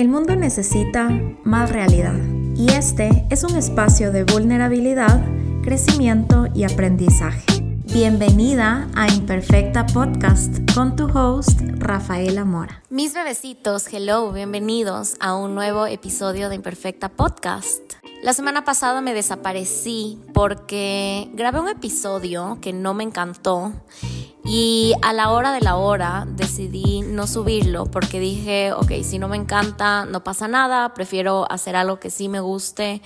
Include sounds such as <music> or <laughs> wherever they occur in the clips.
El mundo necesita más realidad y este es un espacio de vulnerabilidad, crecimiento y aprendizaje. Bienvenida a Imperfecta Podcast con tu host Rafaela Mora. Mis bebecitos, hello, bienvenidos a un nuevo episodio de Imperfecta Podcast. La semana pasada me desaparecí porque grabé un episodio que no me encantó y a la hora de la hora decidí no subirlo porque dije, ok, si no me encanta, no pasa nada, prefiero hacer algo que sí me guste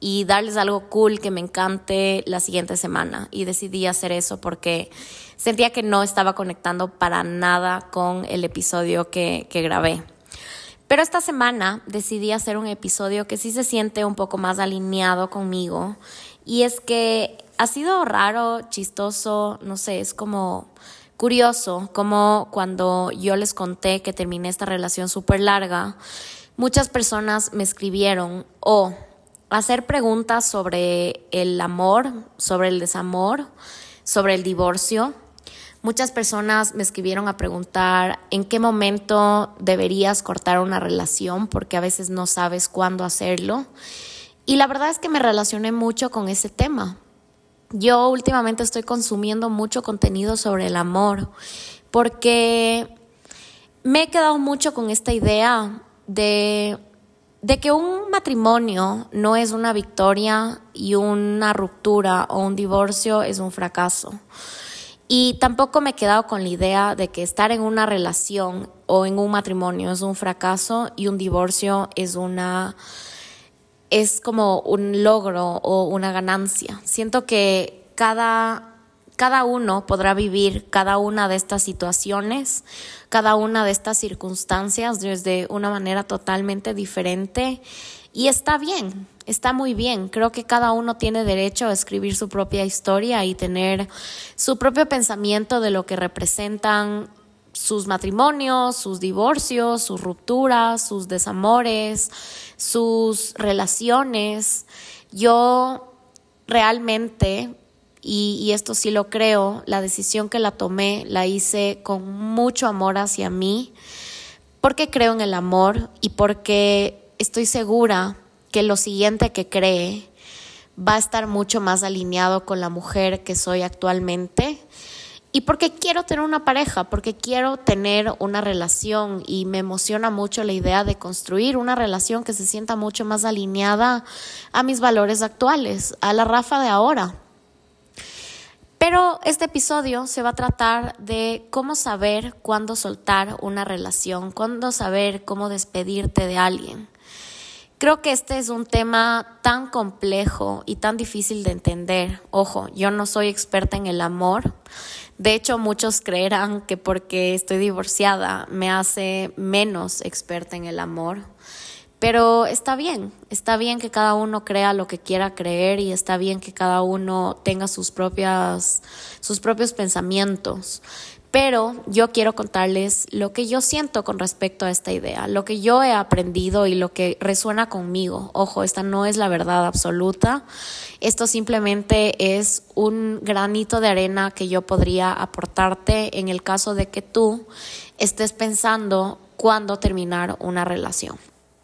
y darles algo cool que me encante la siguiente semana. Y decidí hacer eso porque sentía que no estaba conectando para nada con el episodio que, que grabé. Pero esta semana decidí hacer un episodio que sí se siente un poco más alineado conmigo. Y es que ha sido raro, chistoso, no sé, es como curioso como cuando yo les conté que terminé esta relación súper larga, muchas personas me escribieron o hacer preguntas sobre el amor, sobre el desamor, sobre el divorcio. Muchas personas me escribieron a preguntar en qué momento deberías cortar una relación porque a veces no sabes cuándo hacerlo. Y la verdad es que me relacioné mucho con ese tema yo últimamente estoy consumiendo mucho contenido sobre el amor porque me he quedado mucho con esta idea de, de que un matrimonio no es una victoria y una ruptura o un divorcio es un fracaso. Y tampoco me he quedado con la idea de que estar en una relación o en un matrimonio es un fracaso y un divorcio es una es como un logro o una ganancia. Siento que cada, cada uno podrá vivir cada una de estas situaciones, cada una de estas circunstancias desde una manera totalmente diferente y está bien, está muy bien. Creo que cada uno tiene derecho a escribir su propia historia y tener su propio pensamiento de lo que representan sus matrimonios, sus divorcios, sus rupturas, sus desamores, sus relaciones. Yo realmente, y, esto sí lo creo, la decisión que la tomé la hice con mucho amor hacia mí, porque creo en el amor y porque estoy segura que lo siguiente que cree va a estar mucho más alineado con la mujer que soy actualmente y porque quiero tener una pareja, porque quiero tener una relación y me emociona mucho la idea de construir una relación que se sienta mucho más alineada a mis valores actuales, a la Rafa de ahora. Pero este episodio se va a tratar de cómo saber cuándo soltar una relación, cuándo saber cómo despedirte de alguien. Creo que este es un tema tan complejo y tan difícil de entender. Ojo, yo no soy experta en el amor, de hecho, muchos creerán que porque estoy divorciada me hace menos experta en el amor. Pero está bien, está bien que cada uno crea lo que quiera creer y está bien que cada uno tenga sus propias sus propios pensamientos. Pero yo quiero contarles lo que yo siento con respecto a esta idea, lo que yo he aprendido y lo que resuena conmigo. Ojo, esta no es la verdad absoluta. Esto simplemente es un granito de arena que yo podría aportarte en el caso de que tú estés pensando cuándo terminar una relación.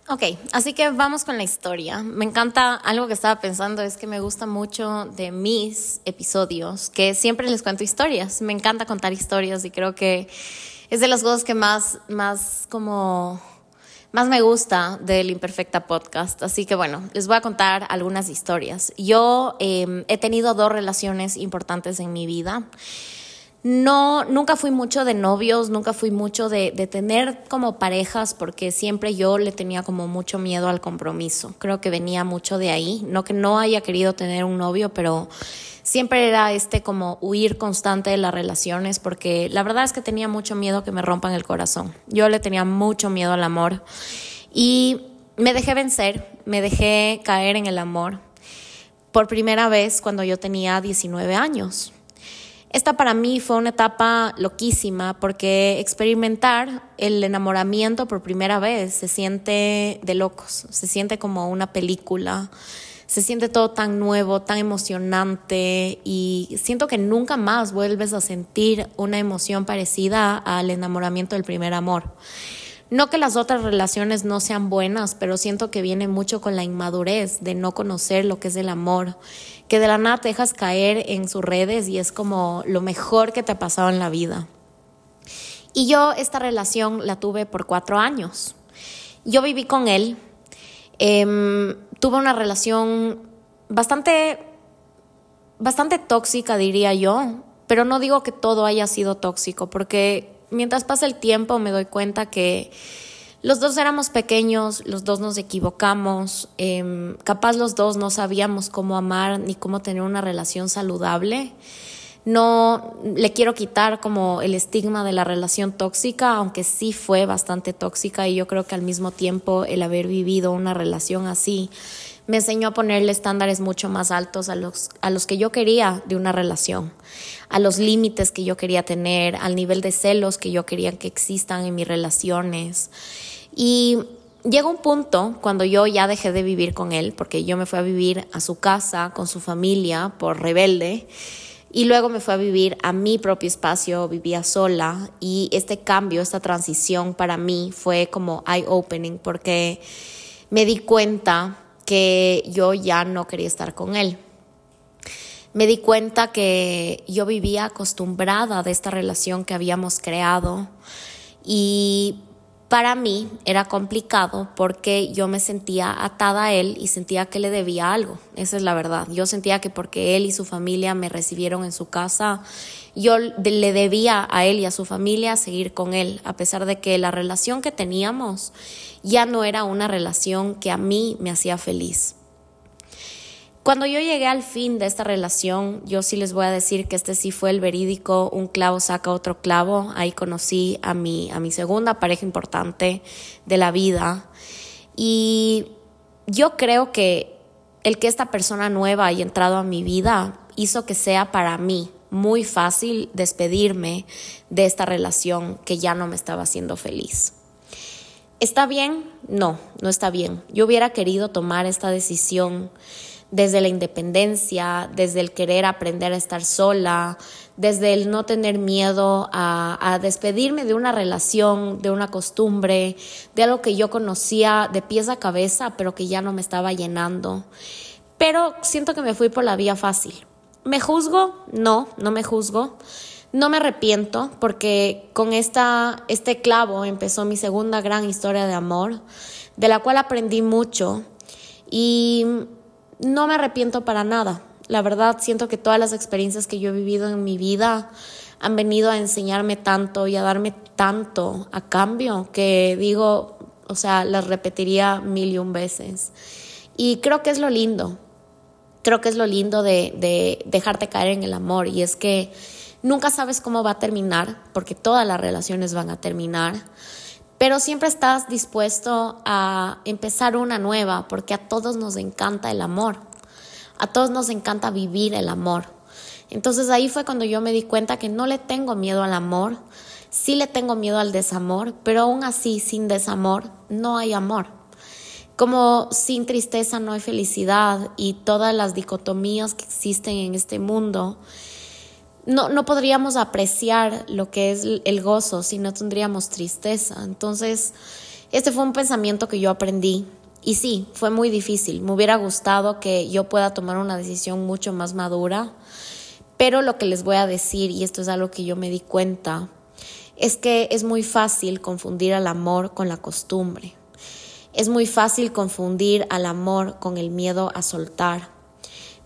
Ok, así que vamos con la historia. Me encanta, algo que estaba pensando es que me gusta mucho de mis episodios, que siempre les cuento historias. Me encanta contar historias y creo que es de las cosas que más, más como, más me gusta del Imperfecta Podcast. Así que bueno, les voy a contar algunas historias. Yo em, he tenido dos relaciones importantes en mi vida. No, nunca fui mucho de novios, nunca fui mucho de, de, tener como parejas, porque siempre yo le tenía como mucho miedo al compromiso. Creo que venía mucho de ahí. No que no haya querido tener un novio, pero siempre era este como huir constante de las relaciones, porque la verdad es que tenía mucho miedo que me rompan el corazón. Yo le tenía mucho miedo al amor y me dejé vencer, me dejé caer en el amor por primera vez cuando yo tenía 19 años. Esta para mí fue una etapa loquísima porque experimentar el enamoramiento por primera vez se siente de locos, se siente como una película, se siente todo tan nuevo, tan emocionante y siento que nunca más vuelves a sentir una emoción parecida al enamoramiento del primer amor. No que las otras relaciones no sean buenas, pero siento que viene mucho con la inmadurez de no conocer lo que es el amor, que de la nada te dejas caer en sus redes y es como lo mejor que te ha pasado en la vida. Y yo esta relación la tuve por cuatro años. Yo viví con él, em, tuve una relación bastante, bastante tóxica, diría yo, pero no digo que todo haya sido tóxico, porque mientras pasa el tiempo me doy cuenta que los dos éramos pequeños, los dos nos equivocamos, em, capaz los dos no sabíamos cómo amar ni cómo tener una relación saludable. No le quiero quitar como el estigma de la relación tóxica, aunque sí fue bastante tóxica y yo creo que al mismo tiempo el haber vivido una relación así me enseñó a ponerle estándares mucho más altos a los, a los que yo quería de una relación, a los límites que yo quería tener, al nivel de celos que yo quería que existan en mis relaciones. Y llegó un punto cuando yo ya dejé de vivir con él, porque yo me fui a vivir a su casa con su familia por rebelde. Y luego me fue a vivir a mi propio espacio, vivía sola y este cambio, esta transición para mí fue como eye-opening porque me di cuenta que yo ya no quería estar con él. Me di cuenta que yo vivía acostumbrada de esta relación que habíamos creado y para mí era complicado porque yo me sentía atada a él y sentía que le debía algo. Esa es la verdad. Yo sentía que porque él y su familia me recibieron en su casa, yo le debía a él y a su familia seguir con él, a pesar de que la relación que teníamos ya no era una relación que a mí me hacía feliz. Cuando yo llegué al fin de esta relación, yo sí les voy a decir que este sí fue el verídico, un clavo saca otro clavo. Ahí conocí a mi, a mi segunda pareja importante de la vida. Y yo creo que el que esta persona nueva haya entrado a mi vida hizo que sea para mí muy fácil despedirme de esta relación que ya no me estaba haciendo feliz. ¿Está bien? No, no está bien. Yo hubiera querido tomar esta decisión desde la independencia, desde el querer aprender a estar sola, desde el no tener miedo a, despedirme de una relación, de una costumbre, de algo que yo conocía de pies a cabeza, pero que ya no me estaba llenando. Pero siento que me fui por la vía fácil. ¿Me juzgo? No, no me juzgo. No me arrepiento porque con esta, este clavo empezó mi segunda gran historia de amor, de la cual aprendí mucho y no me arrepiento para nada. La verdad, siento que todas las experiencias que yo he vivido en mi vida han venido a enseñarme tanto y a darme tanto a cambio que digo, o sea, las repetiría mil y un veces. Y creo que es lo lindo. Creo que es lo lindo de, de dejarte caer en el amor y es que nunca sabes cómo va a terminar, porque todas las relaciones van a terminar pero siempre estás dispuesto a empezar una nueva, porque a todos nos encanta el amor, a todos nos encanta vivir el amor. Entonces ahí fue cuando yo me di cuenta que no le tengo miedo al amor, sí le tengo miedo al desamor, pero aún así sin desamor no hay amor. Como sin tristeza no hay felicidad y todas las dicotomías que existen en este mundo, no, no podríamos apreciar lo que es el gozo si no tendríamos tristeza. Entonces, este fue un pensamiento que yo aprendí. Y sí, fue muy difícil. Me hubiera gustado que yo pueda tomar una decisión mucho más madura. Pero lo que les voy a decir, y esto es algo que yo me di cuenta, es que es muy fácil confundir al amor con la costumbre. Es muy fácil confundir al amor con el miedo a soltar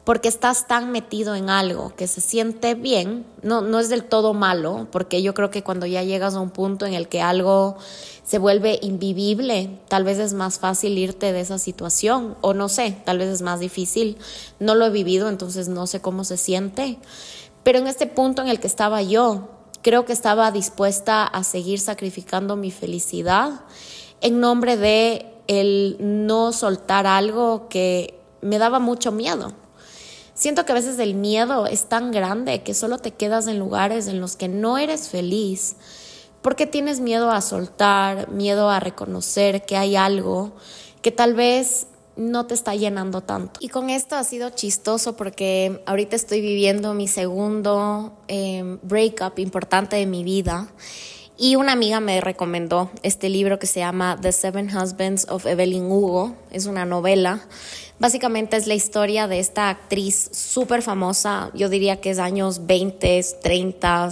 porque estás tan metido en algo que se siente bien, no, no es del todo malo, porque yo creo que cuando ya llegas a un punto en el que algo se vuelve invivible, tal vez es más fácil irte de esa situación, o no sé, tal vez es más difícil, no lo he vivido, entonces no sé cómo se siente, pero en este punto en el que estaba yo, creo que estaba dispuesta a seguir sacrificando mi felicidad en nombre de el no soltar algo que me daba mucho miedo. Siento que a veces el miedo es tan grande que solo te quedas en lugares en los que no eres feliz porque tienes miedo a soltar, miedo a reconocer que hay algo que tal vez no te está llenando tanto. Y con esto ha sido chistoso porque ahorita estoy viviendo mi segundo eh, breakup importante de mi vida Y una amiga me recomendó este libro que se llama The Seven Husbands of Evelyn Hugo. Es una novela. Básicamente es la historia de esta actriz súper famosa. Yo diría que es años 20, 30,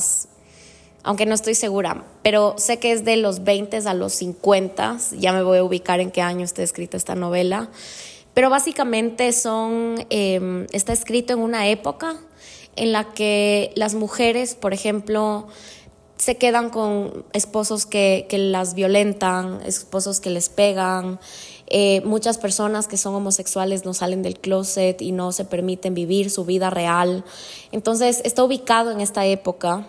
aunque no estoy segura. Pero sé que es de los 20 a los 50. Ya me voy a ubicar en qué año está escrita esta novela. Pero básicamente son, em, está escrito en una época en la que las mujeres, por ejemplo, se quedan con esposos que, las violentan, esposos que les pegan. Eh, muchas personas que son homosexuales no salen del closet y no se permiten vivir su vida real. Entonces está ubicado en esta época,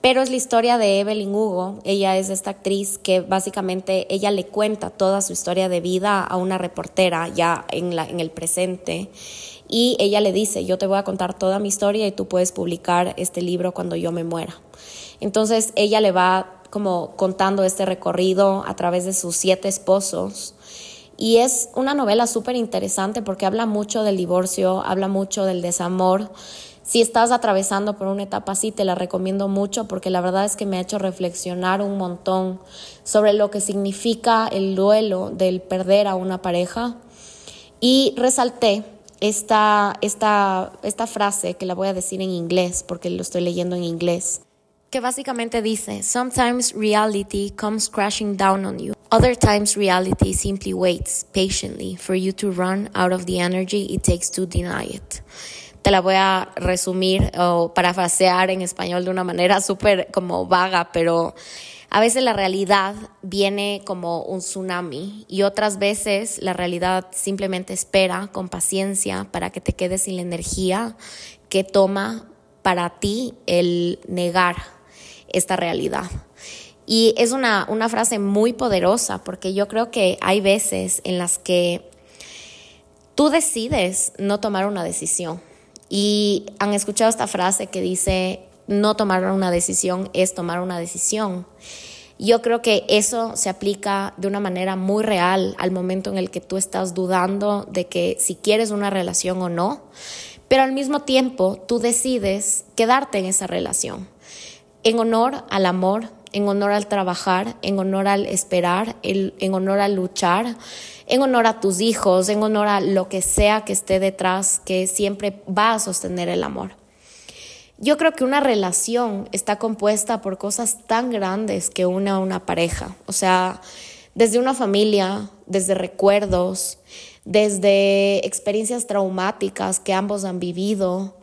pero es la historia de Evelyn Hugo. Ella es esta actriz que básicamente ella le cuenta toda su historia de vida a una reportera ya en, la, en el presente. Y ella le dice, yo te voy a contar toda mi historia y tú puedes publicar este libro cuando yo me muera. Entonces ella le va como contando este recorrido a través de sus siete esposos. Y es una novela súper interesante porque habla mucho del divorcio, habla mucho del desamor. Si estás atravesando por una etapa así, te la recomiendo mucho porque la verdad es que me ha hecho reflexionar un montón sobre lo que significa el duelo del perder a una pareja. Y resalté esta, esta, esta frase que la voy a decir en inglés porque lo estoy leyendo en inglés que básicamente dice, Sometimes reality comes crashing down on you. Other times reality simply waits patiently for you to run out of the energy it takes to deny it. Te la voy a resumir o parafasear en español de una manera súper como vaga, pero a veces la realidad viene como un tsunami y otras veces la realidad simplemente espera con paciencia para que te quedes sin la energía que toma para ti el negar esta realidad. Y es una, una frase muy poderosa porque yo creo que hay veces en las que tú decides no tomar una decisión. Y han escuchado esta frase que dice, no tomar una decisión es tomar una decisión. Yo creo que eso se aplica de una manera muy real al momento en el que tú estás dudando de que si quieres una relación o no, pero al mismo tiempo tú decides quedarte en esa relación en honor al amor, en honor al trabajar, en honor al esperar, en honor al luchar, en honor a tus hijos, en honor a lo que sea que esté detrás, que siempre va a sostener el amor. Yo creo que una relación está compuesta por cosas tan grandes que une a una pareja, o sea, desde una familia, desde recuerdos, desde experiencias traumáticas que ambos han vivido,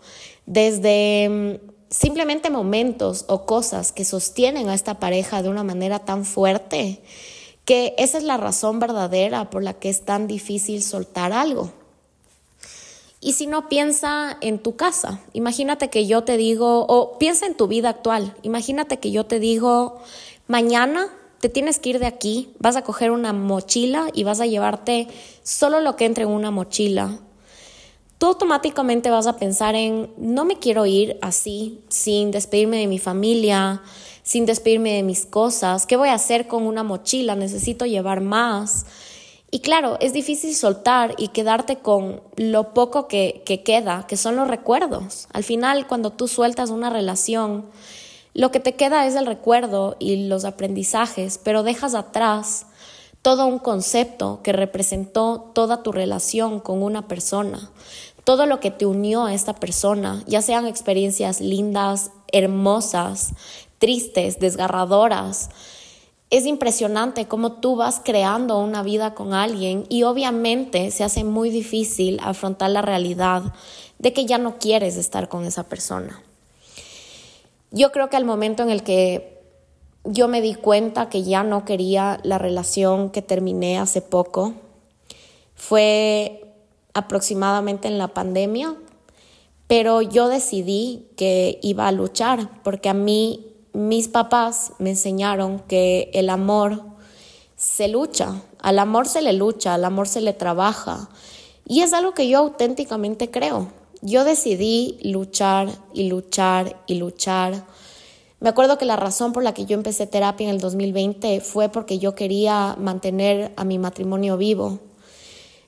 desde mm, simplemente momentos o cosas que sostienen a esta pareja de una manera tan fuerte que esa es la razón verdadera por la que es tan difícil soltar algo. Y si no piensa en tu casa, imagínate que yo te digo, o piensa en tu vida actual, imagínate que yo te digo, mañana te tienes que ir de aquí, vas a coger una mochila y vas a llevarte solo lo que entre en una mochila tú automáticamente vas a pensar en, no me quiero ir así, sin despedirme de mi familia, sin despedirme de mis cosas, ¿qué voy a hacer con una mochila? Necesito llevar más. Y claro, es difícil soltar y quedarte con lo poco que, que queda, que son los recuerdos. Al final, cuando tú sueltas una relación, lo que te queda es el recuerdo y los aprendizajes, pero dejas atrás todo un concepto que representó toda tu relación con una persona todo lo que te unió a esta persona, ya sean experiencias lindas, hermosas, tristes, desgarradoras. Es impresionante cómo tú vas creando una vida con alguien y obviamente se hace muy difícil afrontar la realidad de que ya no quieres estar con esa persona. Yo creo que al momento en el que yo me di cuenta que ya no quería la relación que terminé hace poco, fue aproximadamente en la pandemia, pero yo decidí que iba a luchar porque a mí mis papás me enseñaron que el amor se lucha, al amor se le lucha, al amor se le trabaja y es algo que yo auténticamente creo. Yo decidí luchar y luchar y luchar. Me acuerdo que la razón por la que yo empecé terapia en el 2020 fue porque yo quería mantener a mi matrimonio vivo.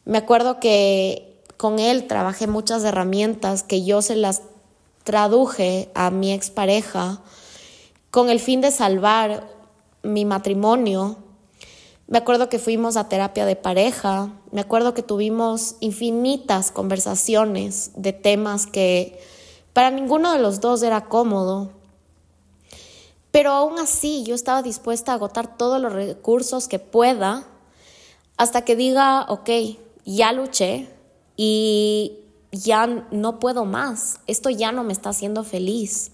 Me acuerdo que con él trabajé muchas herramientas que yo se las traduje a mi expareja con el fin de salvar mi matrimonio. Me acuerdo que fuimos a terapia de pareja, me acuerdo que tuvimos infinitas conversaciones de temas que para ninguno de los dos era cómodo. Pero aún así yo estaba dispuesta a agotar todos los recursos que pueda hasta que diga, ok, ya luché y ya no puedo más, esto ya no me está haciendo feliz.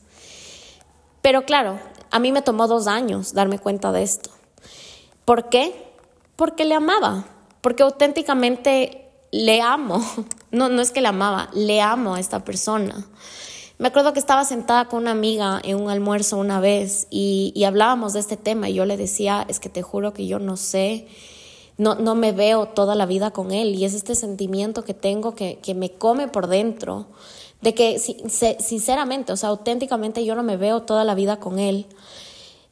Pero claro, a mí me tomó dos años darme cuenta de esto. ¿Por qué? Porque le amaba, porque auténticamente le amo. <laughs> No, no es que le amaba, le amo a esta persona. Me acuerdo que estaba sentada con una amiga en un almuerzo una vez y, y hablábamos de este tema y yo le decía, es que te juro que yo no sé no, no me veo toda la vida con él y es este sentimiento que tengo que, que me come por dentro, de que sinceramente, o sea, auténticamente yo no me veo toda la vida con él.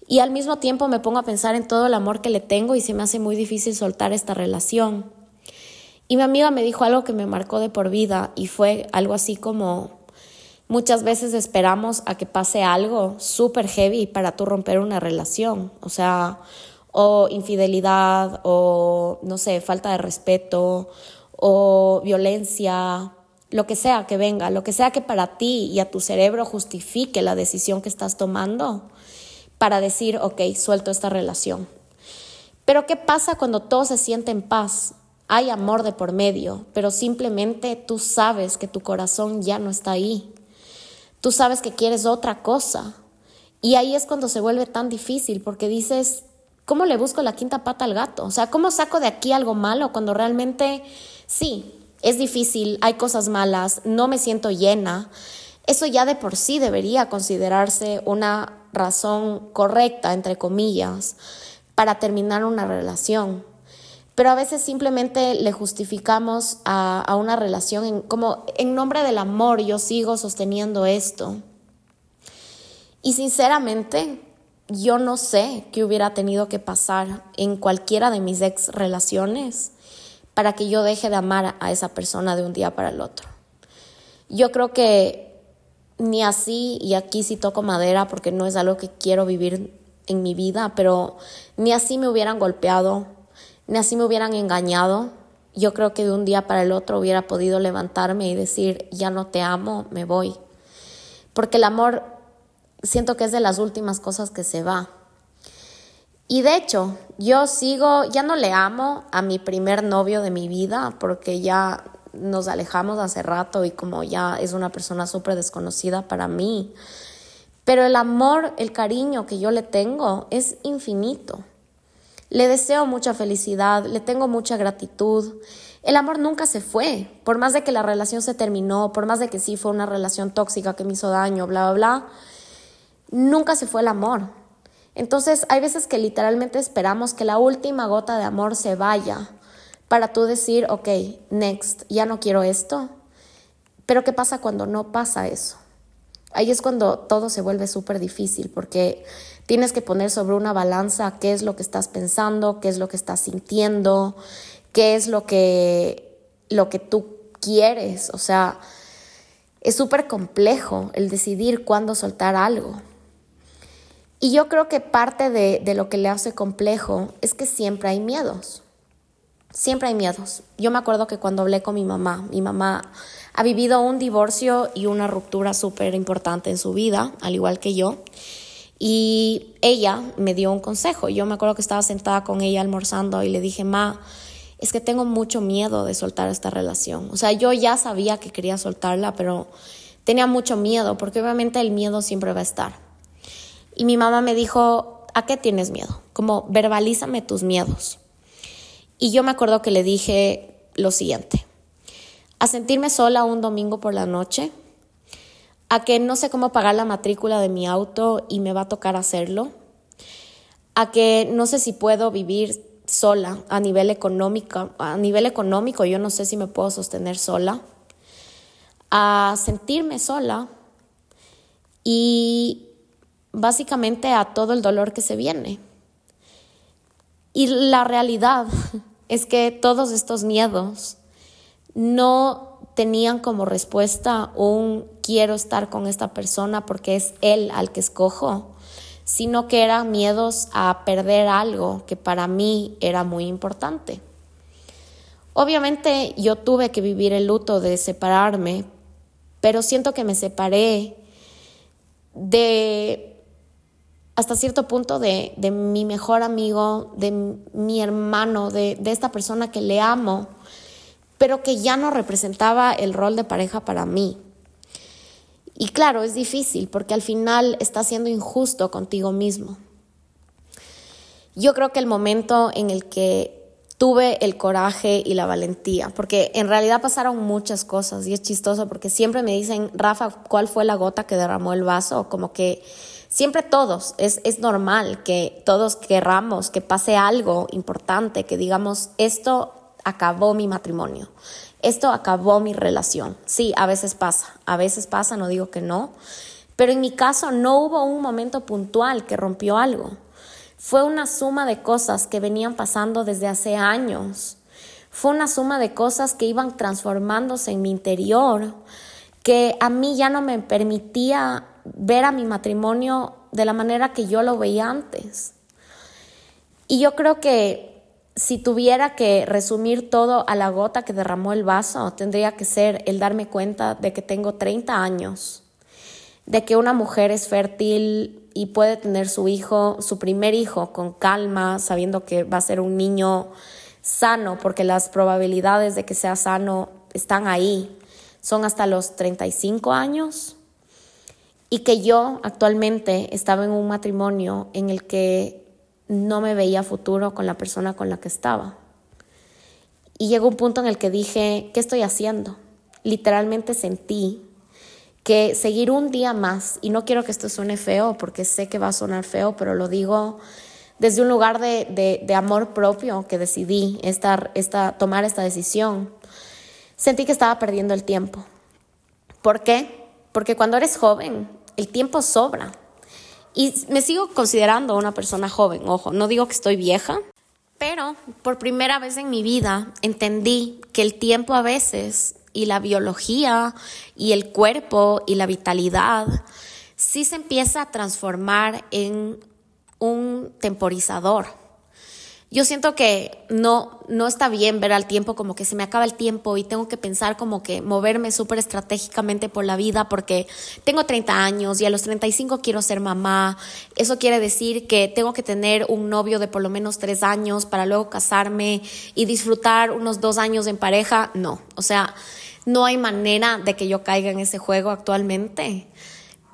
Y al mismo tiempo me pongo a pensar en todo el amor que le tengo y se me hace muy difícil soltar esta relación. Y mi amiga me dijo algo que me marcó de por vida y fue algo así como, muchas veces esperamos a que pase algo súper heavy para tú romper una relación. O sea, o infidelidad o, no sé, falta de respeto o violencia, lo que sea que venga, lo que sea que para ti y a tu cerebro justifique la decisión que estás tomando para decir, ok, suelto esta relación. Pero ¿qué pasa cuando todo se siente en paz? Hay amor de por medio, pero simplemente tú sabes que tu corazón ya no está ahí. Tú sabes que quieres otra cosa. Y ahí es cuando se vuelve tan difícil porque dices, ¿cómo le busco la quinta pata al gato? O sea, ¿cómo saco de aquí algo malo cuando realmente sí, es difícil, hay cosas malas, no me siento llena? Eso ya de por sí debería considerarse una razón correcta, entre comillas, para terminar una relación. Pero a veces simplemente le justificamos a, una relación como en nombre del amor yo sigo sosteniendo esto. Y sinceramente, yo no sé qué hubiera tenido que pasar en cualquiera de mis ex relaciones para que yo deje de amar a esa persona de un día para el otro. Yo creo que ni así, y aquí sí toco madera porque no es algo que quiero vivir en mi vida, pero ni así me hubieran golpeado, ni así me hubieran engañado. Yo creo que de un día para el otro hubiera podido levantarme y decir, ya no te amo, me voy. Porque el amor siento que es de las últimas cosas que se va. Y de hecho, yo sigo, ya no le amo a mi primer novio de mi vida porque ya nos alejamos hace rato y como ya es una persona súper desconocida para mí. Pero el amor, el cariño que yo le tengo es infinito. Le deseo mucha felicidad, le tengo mucha gratitud. El amor nunca se fue, por más de que la relación se terminó, por más de que sí fue una relación tóxica que me hizo daño, bla, bla, bla nunca se fue el amor. Entonces hay veces que literalmente esperamos que la última gota de amor se vaya para tú decir, ok, next, ya no quiero esto. Pero ¿qué pasa cuando no pasa eso? Ahí es cuando todo se vuelve súper difícil porque tienes que poner sobre una balanza qué es lo que estás pensando, qué es lo que estás sintiendo, qué es lo que, lo que tú quieres. O sea, es súper complejo el decidir cuándo soltar algo. Y yo creo que parte de, de, lo que le hace complejo es que siempre hay miedos. Siempre hay miedos. Yo me acuerdo que cuando hablé con mi mamá, mi mamá ha vivido un divorcio y una ruptura súper importante en su vida, al igual que yo. Y ella me dio un consejo. Yo me acuerdo que estaba sentada con ella almorzando y le dije, Ma, es que tengo mucho miedo de soltar esta relación. O sea, yo ya sabía que quería soltarla, pero tenía mucho miedo, porque obviamente el miedo siempre va a estar. Y mi mamá me dijo, ¿a qué tienes miedo? Como verbalízame tus miedos. Y yo me acuerdo que le dije lo siguiente, a sentirme sola un domingo por la noche, a que no sé cómo pagar la matrícula de mi auto y me va a tocar hacerlo, a que no sé si puedo vivir sola a nivel económico, a nivel económico yo no sé si me puedo sostener sola, a sentirme sola y básicamente a todo el dolor que se viene. Y la realidad <laughs> es que todos estos miedos no tenían como respuesta un quiero estar con esta persona porque es él al que escojo, sino que eran miedos a perder algo que para mí era muy importante. Obviamente yo tuve que vivir el luto de separarme, pero siento que me separé de hasta cierto punto de, mi mejor amigo, de mi hermano, de, de esta persona que le amo, pero que ya no representaba el rol de pareja para mí. Y claro, es difícil porque al final estás siendo injusto contigo mismo. Yo creo que el momento en el que tuve el coraje y la valentía, porque en realidad pasaron muchas cosas y es chistoso porque siempre me dicen, Rafa, ¿cuál fue la gota que derramó el vaso? Como que siempre todos, es, es normal que todos querramos que pase algo importante, que digamos, esto acabó mi matrimonio, esto acabó mi relación. Sí, a veces pasa, a veces pasa, no digo que no, pero en mi caso no hubo un momento puntual que rompió algo. Fue una suma de cosas que venían pasando desde hace años. Fue una suma de cosas que iban transformándose en mi interior, que a mí ya no me permitía ver a mi matrimonio de la manera que yo lo veía antes. Y yo creo que si tuviera que resumir todo a la gota que derramó el vaso, tendría que ser el darme cuenta de que tengo 30 años, de que una mujer es fértil y puede tener su hijo, su primer hijo, con calma, sabiendo que va a ser un niño sano, porque las probabilidades de que sea sano están ahí, son hasta los 35 años y que yo actualmente estaba en un matrimonio en el que no me veía futuro con la persona con la que estaba. Y llegó un punto en el que dije, ¿qué estoy haciendo? Literalmente sentí que seguir un día más, y no quiero que esto suene feo porque sé que va a sonar feo, pero lo digo desde un lugar de, amor propio que decidí esta, tomar esta decisión, sentí que estaba perdiendo el tiempo. ¿Por qué? Porque cuando eres joven, el tiempo sobra. Y me sigo considerando una persona joven, ojo, no digo que estoy vieja, pero por primera vez en mi vida entendí que el tiempo a veces y la biología y el cuerpo y la vitalidad sí se empieza a transformar en un temporizador yo siento que no, no está bien ver al tiempo como que se me acaba el tiempo y tengo que pensar como que moverme súper estratégicamente por la vida porque tengo 30 años y a los 35 quiero ser mamá. Eso quiere decir que tengo que tener un novio de por lo menos tres años para luego casarme y disfrutar unos dos años en pareja. No, o sea, no hay manera de que yo caiga en ese juego actualmente.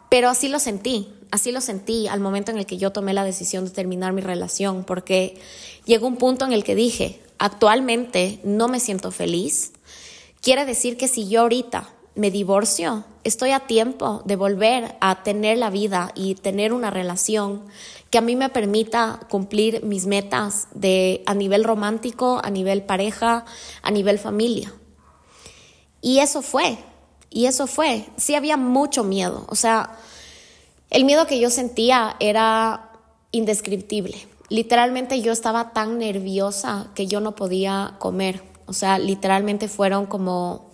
Pero así lo sentí, así lo sentí al momento en el que yo tomé la decisión de terminar mi relación, porque llegó un punto en el que dije, actualmente no me siento feliz. Quiere decir que si yo ahorita me divorcio, estoy a tiempo de volver a tener la vida y tener una relación que a mí me permita cumplir mis metas de a nivel romántico, a nivel pareja, a nivel familia. Y eso fue, y eso fue. Sí había mucho miedo, o sea, el miedo que yo sentía era indescriptible. Literalmente yo estaba tan nerviosa que yo no podía comer. O sea, literalmente fueron como,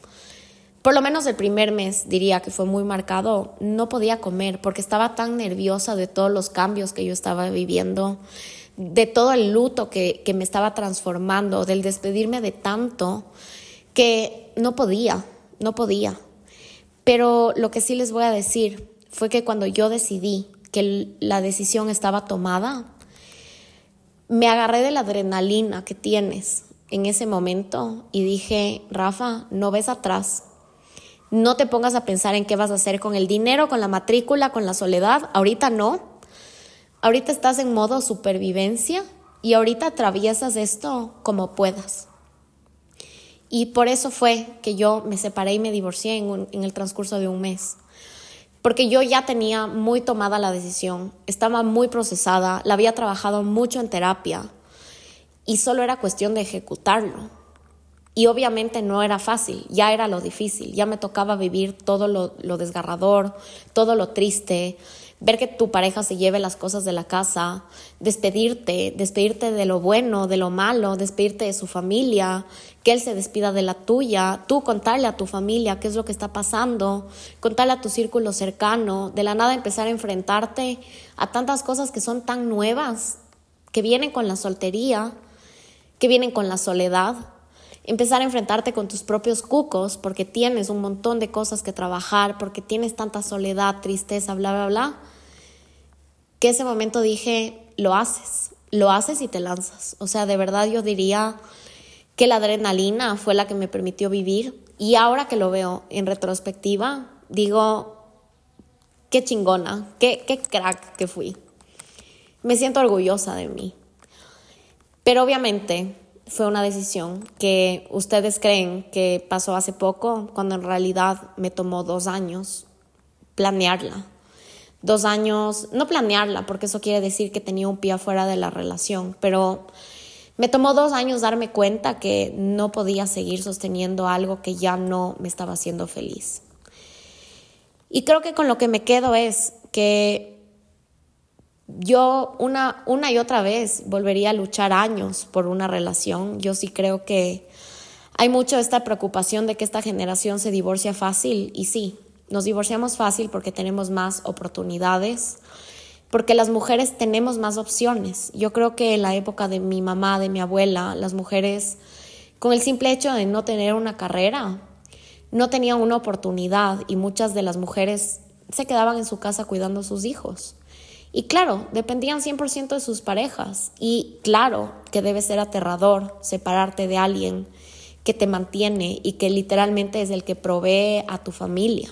por lo menos el primer mes diría que fue muy marcado, no podía comer porque estaba tan nerviosa de todos los cambios que yo estaba viviendo, de todo el luto que, que me estaba transformando, del despedirme de tanto, que no podía, no podía. Pero lo que sí les voy a decir fue que cuando yo decidí que la decisión estaba tomada, me agarré de la adrenalina que tienes en ese momento y dije, Rafa, no ves atrás. No te pongas a pensar en qué vas a hacer con el dinero, con la matrícula, con la soledad. Ahorita no. Ahorita estás en modo supervivencia y ahorita atraviesas esto como puedas. Y por eso fue que yo me separé y me divorcié en, en el transcurso de un mes porque yo ya tenía muy tomada la decisión, estaba muy procesada, la había trabajado mucho en terapia y solo era cuestión de ejecutarlo. Y obviamente no era fácil, ya era lo difícil, ya me tocaba vivir todo lo, desgarrador, todo lo triste, ver que tu pareja se lleve las cosas de la casa, despedirte, despedirte de lo bueno, de lo malo, despedirte de su familia, que él se despida de la tuya, tú contarle a tu familia qué es lo que está pasando, contarle a tu círculo cercano, de la nada empezar a enfrentarte a tantas cosas que son tan nuevas, que vienen con la soltería, que vienen con la soledad empezar a enfrentarte con tus propios cucos porque tienes un montón de cosas que trabajar, porque tienes tanta soledad, tristeza, bla, bla, bla, que ese momento dije, lo haces, lo haces y te lanzas. O sea, de verdad yo diría que la adrenalina fue la que me permitió vivir y ahora que lo veo en retrospectiva, digo, qué chingona, qué, qué crack que fui. Me siento orgullosa de mí. Pero obviamente fue una decisión que ustedes creen que pasó hace poco, cuando en realidad me tomó dos años planearla. Dos años, no planearla, porque eso quiere decir que tenía un pie afuera de la relación, pero me tomó dos años darme cuenta que no podía seguir sosteniendo algo que ya no me estaba haciendo feliz. Y creo que con lo que me quedo es que yo una, una y otra vez volvería a luchar años por una relación. Yo sí creo que hay mucho esta preocupación de que esta generación se divorcia fácil y sí, nos divorciamos fácil porque tenemos más oportunidades, porque las mujeres tenemos más opciones. Yo creo que en la época de mi mamá, de mi abuela, las mujeres, con el simple hecho de no tener una carrera, no tenían una oportunidad y muchas de las mujeres se quedaban en su casa cuidando a sus hijos. Y claro, dependían 100% de sus parejas. Y claro que debe ser aterrador separarte de alguien que te mantiene y que literalmente es el que provee a tu familia.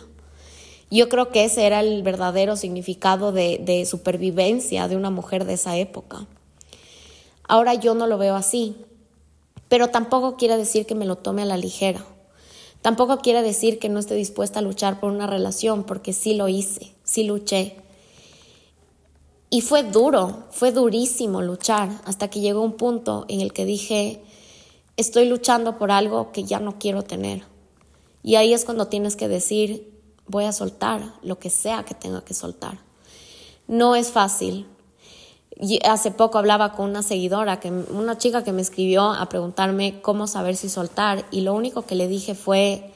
Yo creo que ese era el verdadero significado de, de supervivencia de una mujer de esa época. Ahora yo no lo veo así, pero tampoco quiere decir que me lo tome a la ligera. Tampoco quiere decir que no esté dispuesta a luchar por una relación, porque sí lo hice, sí luché. Y fue duro, fue durísimo luchar hasta que llegó un punto en el que dije, estoy luchando por algo que ya no quiero tener. Y ahí es cuando tienes que decir, voy a soltar lo que sea que tenga que soltar. No es fácil. Y hace poco hablaba con una seguidora, que, una chica que me escribió a preguntarme cómo saber si soltar y lo único que le dije fue,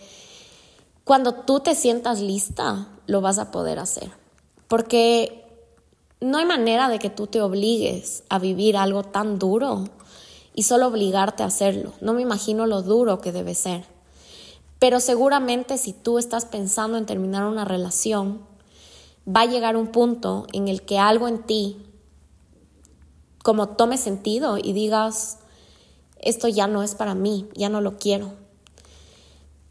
cuando tú te sientas lista, lo vas a poder hacer. Porque no hay manera de que tú te obligues a vivir algo tan duro y solo obligarte a hacerlo. No me imagino lo duro que debe ser. Pero seguramente si tú estás pensando en terminar una relación, va a llegar un punto en el que algo en ti como tome sentido y digas, esto ya no es para mí, ya no lo quiero.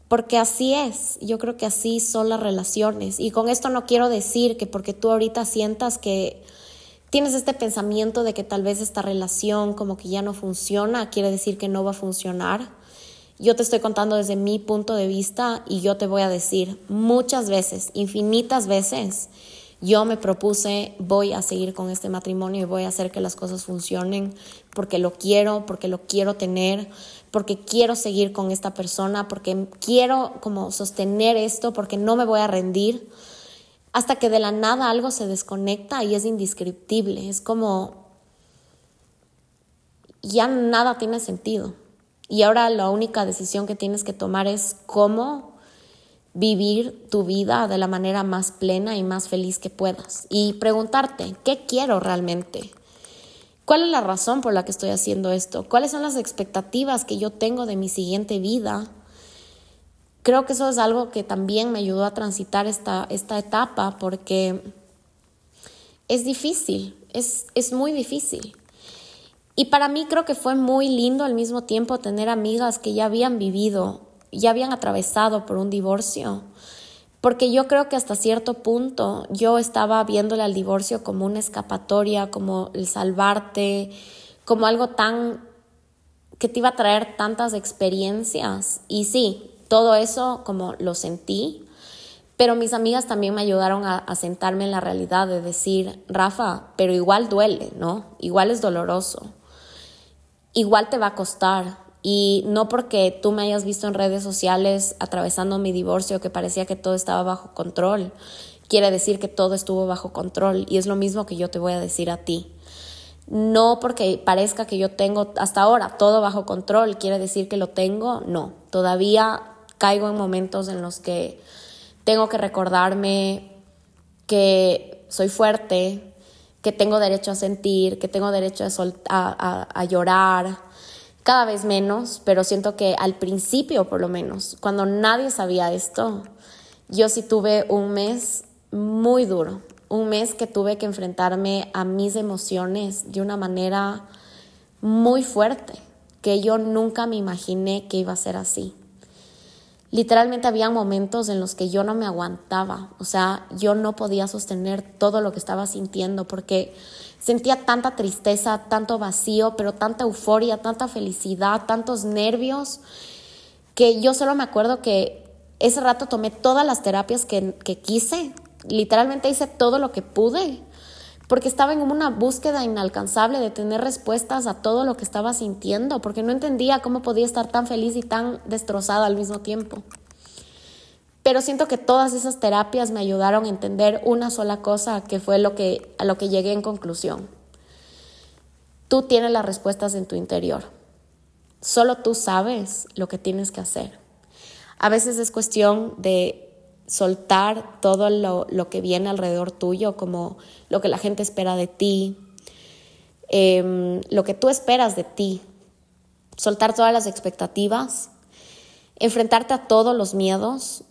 Porque así es, yo creo que así son las relaciones. Y con esto no quiero decir que porque tú ahorita sientas que tienes este pensamiento de que tal vez esta relación como que ya no funciona, quiere decir que no va a funcionar. Yo te estoy contando desde mi punto de vista y yo te voy a decir muchas veces, infinitas veces, yo me propuse, voy a seguir con este matrimonio y voy a hacer que las cosas funcionen porque lo quiero, porque lo quiero tener, porque quiero seguir con esta persona, porque quiero como sostener esto, porque no me voy a rendir, hasta que de la nada algo se desconecta y es indescriptible, es como ya nada tiene sentido. Y ahora la única decisión que tienes que tomar es cómo vivir tu vida de la manera más plena y más feliz que puedas. Y preguntarte, ¿qué quiero realmente? ¿Cuál es la razón por la que estoy haciendo esto? ¿Cuáles son las expectativas que yo tengo de mi siguiente vida? Creo que eso es algo que también me ayudó a transitar esta, esta etapa porque es difícil, es, es muy difícil. Y para mí creo que fue muy lindo al mismo tiempo tener amigas que ya habían vivido ya habían atravesado por un divorcio. Porque yo creo que hasta cierto punto yo estaba viéndole al divorcio como una escapatoria, como el salvarte, como algo tan que te iba a traer tantas experiencias. Y sí, todo eso como lo sentí, pero mis amigas también me ayudaron a, a, sentarme en la realidad de decir, Rafa, pero igual duele, ¿no? Igual es doloroso. Igual te va a costar. Y no porque tú me hayas visto en redes sociales atravesando mi divorcio que parecía que todo estaba bajo control, quiere decir que todo estuvo bajo control y es lo mismo que yo te voy a decir a ti. No porque parezca que yo tengo hasta ahora todo bajo control, quiere decir que lo tengo, no. Todavía caigo en momentos en los que tengo que recordarme que soy fuerte, que tengo derecho a sentir, que tengo derecho a, a, llorar, cada vez menos, pero siento que al principio por lo menos, cuando nadie sabía esto, yo sí tuve un mes muy duro, un mes que tuve que enfrentarme a mis emociones de una manera muy fuerte, que yo nunca me imaginé que iba a ser así. Literalmente había momentos en los que yo no me aguantaba, o sea, yo no podía sostener todo lo que estaba sintiendo porque sentía tanta tristeza, tanto vacío, pero tanta euforia, tanta felicidad, tantos nervios, que yo solo me acuerdo que ese rato tomé todas las terapias que, que quise, literalmente hice todo lo que pude porque estaba en una búsqueda inalcanzable de tener respuestas a todo lo que estaba sintiendo, porque no entendía cómo podía estar tan feliz y tan destrozada al mismo tiempo. Pero siento que todas esas terapias me ayudaron a entender una sola cosa, que fue lo que, a lo que llegué en conclusión. Tú tienes las respuestas en tu interior. Solo tú sabes lo que tienes que hacer. A veces es cuestión de soltar todo lo, que viene alrededor tuyo, como lo que la gente espera de ti, em, lo que tú esperas de ti, soltar todas las expectativas, enfrentarte a todos los miedos,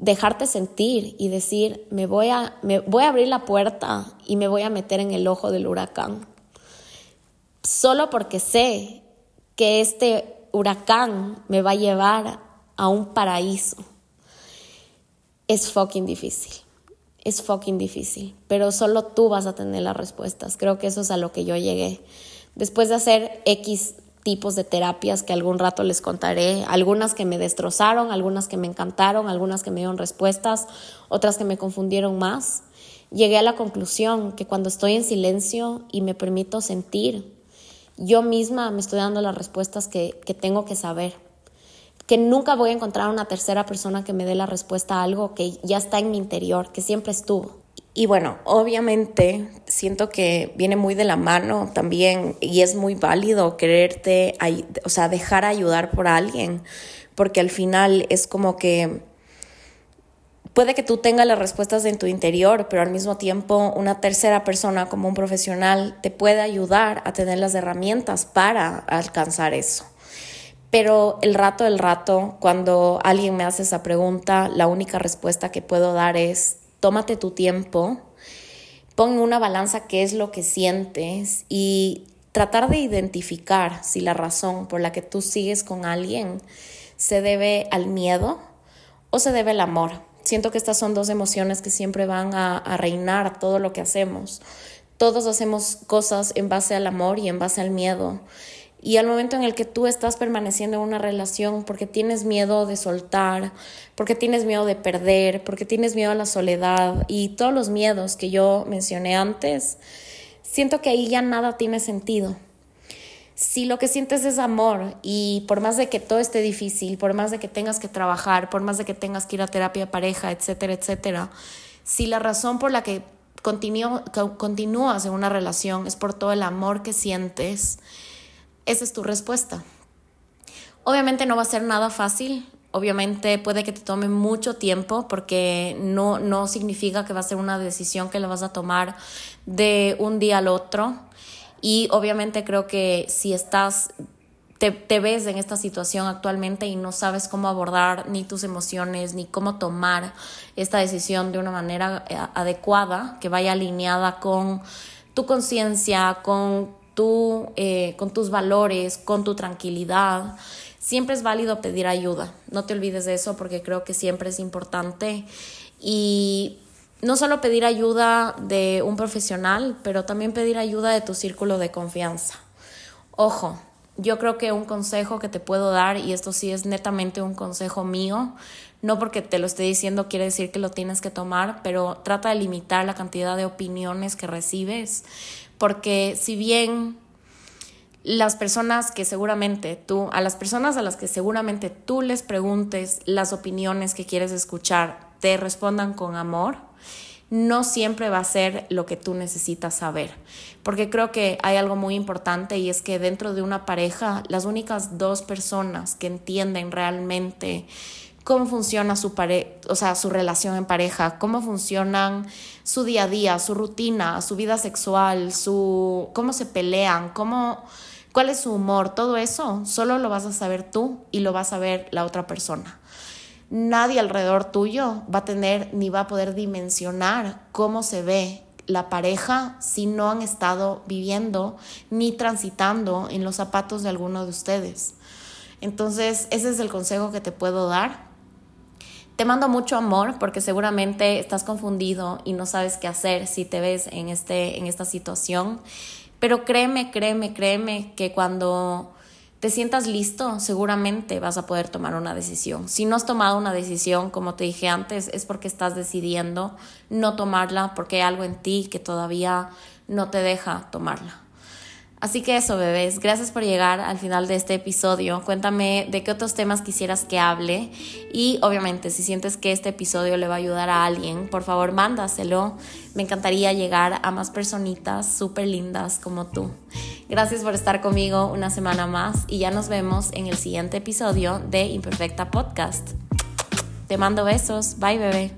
dejarte sentir y decir, me voy a, me voy a abrir la puerta y me voy a meter en el ojo del huracán. Solo porque sé que este huracán me va a llevar a un paraíso es fucking difícil. Es fucking difícil. Pero solo tú vas a tener las respuestas. Creo que eso es a lo que yo llegué. Después de hacer X tipos de terapias que algún rato les contaré, algunas que me destrozaron, algunas que me encantaron, algunas que me dieron respuestas, otras que me confundieron más, llegué a la conclusión que cuando estoy en silencio y me permito sentir, yo misma me estoy dando las respuestas que, que tengo que saber. Que nunca voy a encontrar una tercera persona que me dé la respuesta a algo que ya está en mi interior, que siempre estuvo. Y bueno, obviamente siento que viene muy de la mano también y es muy válido quererte, o sea, dejar ayudar por alguien, porque al final es como que puede que tú tengas las respuestas en tu interior, pero al mismo tiempo una tercera persona como un profesional te puede ayudar a tener las herramientas para alcanzar eso. Pero el rato del rato, cuando alguien me hace esa pregunta, la única respuesta que puedo dar es, tómate tu tiempo, pon una balanza qué es lo que sientes y tratar de identificar si la razón por la que tú sigues con alguien se debe al miedo o se debe al amor. Siento que estas son dos emociones que siempre van a reinar todo lo que hacemos. Todos hacemos cosas en base al amor y en base al miedo. Y al momento en el que tú estás permaneciendo en una relación porque tienes miedo de soltar, porque tienes miedo de perder, porque tienes miedo a la soledad y todos los miedos que yo mencioné antes, siento que ahí ya nada tiene sentido. Si lo que sientes es amor y por más de que todo esté difícil, por más de que tengas que trabajar, por más de que tengas que ir a terapia pareja, etcétera, etcétera, si la razón por la que continúas en una relación es por todo el amor que sientes, esa es tu respuesta. Obviamente no va a ser nada fácil, obviamente puede que te tome mucho tiempo porque no, no significa que va a ser una decisión que la vas a tomar de un día al otro. Y obviamente creo que si estás, te, te ves en esta situación actualmente y no sabes cómo abordar ni tus emociones ni cómo tomar esta decisión de una manera eh, adecuada, que vaya alineada con tu conciencia, con eh, con tus valores, con tu tranquilidad. Siempre es válido pedir ayuda. No te olvides de eso porque creo que siempre es importante. Y no solo pedir ayuda de un profesional, pero también pedir ayuda de tu círculo de confianza. Ojo, yo creo que un consejo que te puedo dar, y esto sí es netamente un consejo mío, no porque te lo esté diciendo quiere decir que lo tienes que tomar, pero trata de limitar la cantidad de opiniones que recibes porque si bien las personas que seguramente tú, a las personas a las que seguramente tú les preguntes las opiniones que quieres escuchar, te respondan con amor, no siempre va a ser lo que tú necesitas saber. Porque creo que hay algo muy importante y es que dentro de una pareja, las únicas dos personas que entienden realmente cómo funciona su o sea, su relación en pareja, cómo funcionan su día a día, su rutina, su vida sexual, su cómo se pelean, cómo cuál es su humor, todo eso solo lo vas a saber tú y lo va a saber la otra persona. Nadie alrededor tuyo va a tener ni va a poder dimensionar cómo se ve la pareja si no han estado viviendo ni transitando en los zapatos de alguno de ustedes. Entonces, ese es el consejo que te puedo dar. Te mando mucho amor porque seguramente estás confundido y no sabes qué hacer si te ves en, este, en esta situación. Pero créeme, créeme, créeme que cuando te sientas listo, seguramente vas a poder tomar una decisión. Si no has tomado una decisión, como te dije antes, es porque estás decidiendo no tomarla, porque hay algo en ti que todavía no te deja tomarla. Así que eso, bebés, gracias por llegar al final de este episodio. Cuéntame de qué otros temas quisieras que hable y obviamente si sientes que este episodio le va a ayudar a alguien, por favor mándaselo. Me encantaría llegar a más personitas súper lindas como tú. Gracias por estar conmigo una semana más y ya nos vemos en el siguiente episodio de Imperfecta Podcast. Te mando besos. Bye, bebé.